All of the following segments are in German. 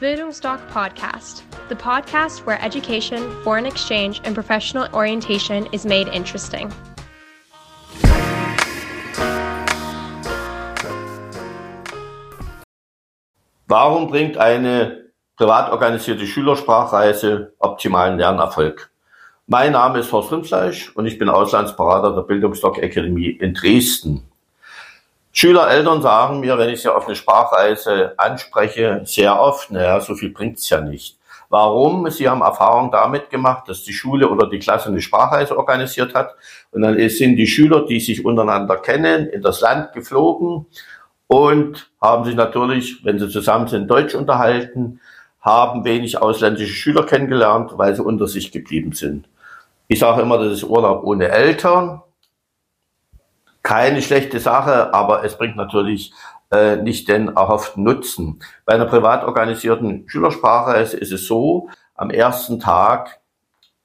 Bildungsdoc Podcast, the podcast where education, foreign exchange, and professional orientation is made interesting. Warum bringt eine privat organisierte Schülersprachreise optimalen Lernerfolg? Mein Name ist Horst Rimfleisch und ich bin Auslandsberater der Bildungsdoc Akademie in Dresden. Schüler, Eltern sagen mir, wenn ich sie auf eine Sprachreise anspreche, sehr oft, naja, so viel bringt's ja nicht. Warum? Sie haben Erfahrung damit gemacht, dass die Schule oder die Klasse eine Sprachreise organisiert hat. Und dann sind die Schüler, die sich untereinander kennen, in das Land geflogen und haben sich natürlich, wenn sie zusammen sind, Deutsch unterhalten, haben wenig ausländische Schüler kennengelernt, weil sie unter sich geblieben sind. Ich sage immer, das ist Urlaub ohne Eltern keine schlechte Sache, aber es bringt natürlich äh, nicht den erhofften Nutzen. Bei einer privat organisierten Schülersprache ist es so, am ersten Tag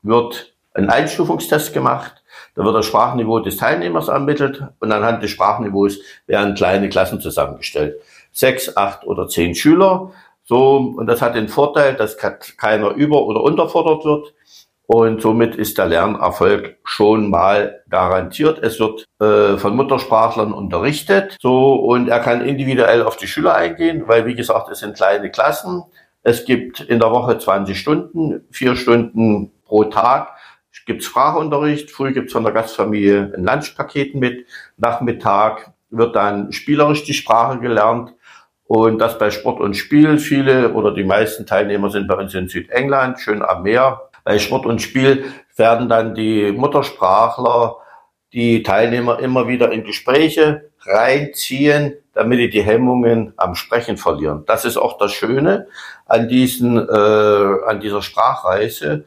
wird ein Einstufungstest gemacht. Da wird das Sprachniveau des Teilnehmers ermittelt und anhand des Sprachniveaus werden kleine Klassen zusammengestellt. Sechs, acht oder zehn Schüler. So, und das hat den Vorteil, dass keiner über- oder unterfordert wird. Und somit ist der Lernerfolg schon mal garantiert. Es wird äh, von Muttersprachlern unterrichtet. So, und er kann individuell auf die Schüler eingehen, weil, wie gesagt, es sind kleine Klassen. Es gibt in der Woche 20 Stunden, vier Stunden pro Tag gibt's Sprachunterricht. Früh gibt's von der Gastfamilie ein Lunchpaket mit. Nachmittag wird dann spielerisch die Sprache gelernt. Und das bei Sport und Spiel. Viele oder die meisten Teilnehmer sind bei uns in Südengland, schön am Meer. Bei Sport und Spiel werden dann die Muttersprachler die Teilnehmer immer wieder in Gespräche reinziehen, damit die die Hemmungen am Sprechen verlieren. Das ist auch das Schöne an diesen äh, an dieser Sprachreise.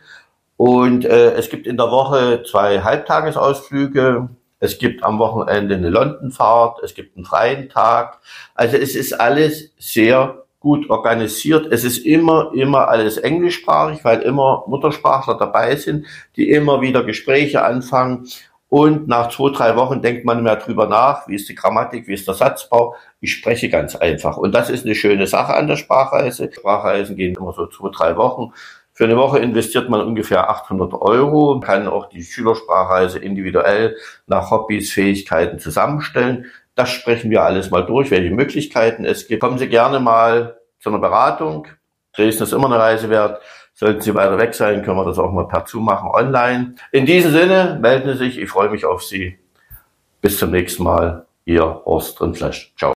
Und äh, es gibt in der Woche zwei Halbtagesausflüge. Es gibt am Wochenende eine Londonfahrt. Es gibt einen freien Tag. Also es ist alles sehr gut organisiert. Es ist immer, immer alles englischsprachig, weil immer Muttersprachler dabei sind, die immer wieder Gespräche anfangen. Und nach zwei, drei Wochen denkt man mehr drüber nach, wie ist die Grammatik, wie ist der Satzbau. Ich spreche ganz einfach. Und das ist eine schöne Sache an der Sprachreise. Sprachreisen gehen immer so zwei, drei Wochen. Für eine Woche investiert man ungefähr 800 Euro, kann auch die Schülersprachreise individuell nach Hobbys, Fähigkeiten zusammenstellen. Das sprechen wir alles mal durch, welche Möglichkeiten es gibt. Kommen Sie gerne mal zu einer Beratung. Dresden ist immer eine Reise wert. Sollten Sie weiter weg sein, können wir das auch mal per Zoom machen, online. In diesem Sinne, melden Sie sich. Ich freue mich auf Sie. Bis zum nächsten Mal. Ihr Horst Rindfleisch. Ciao.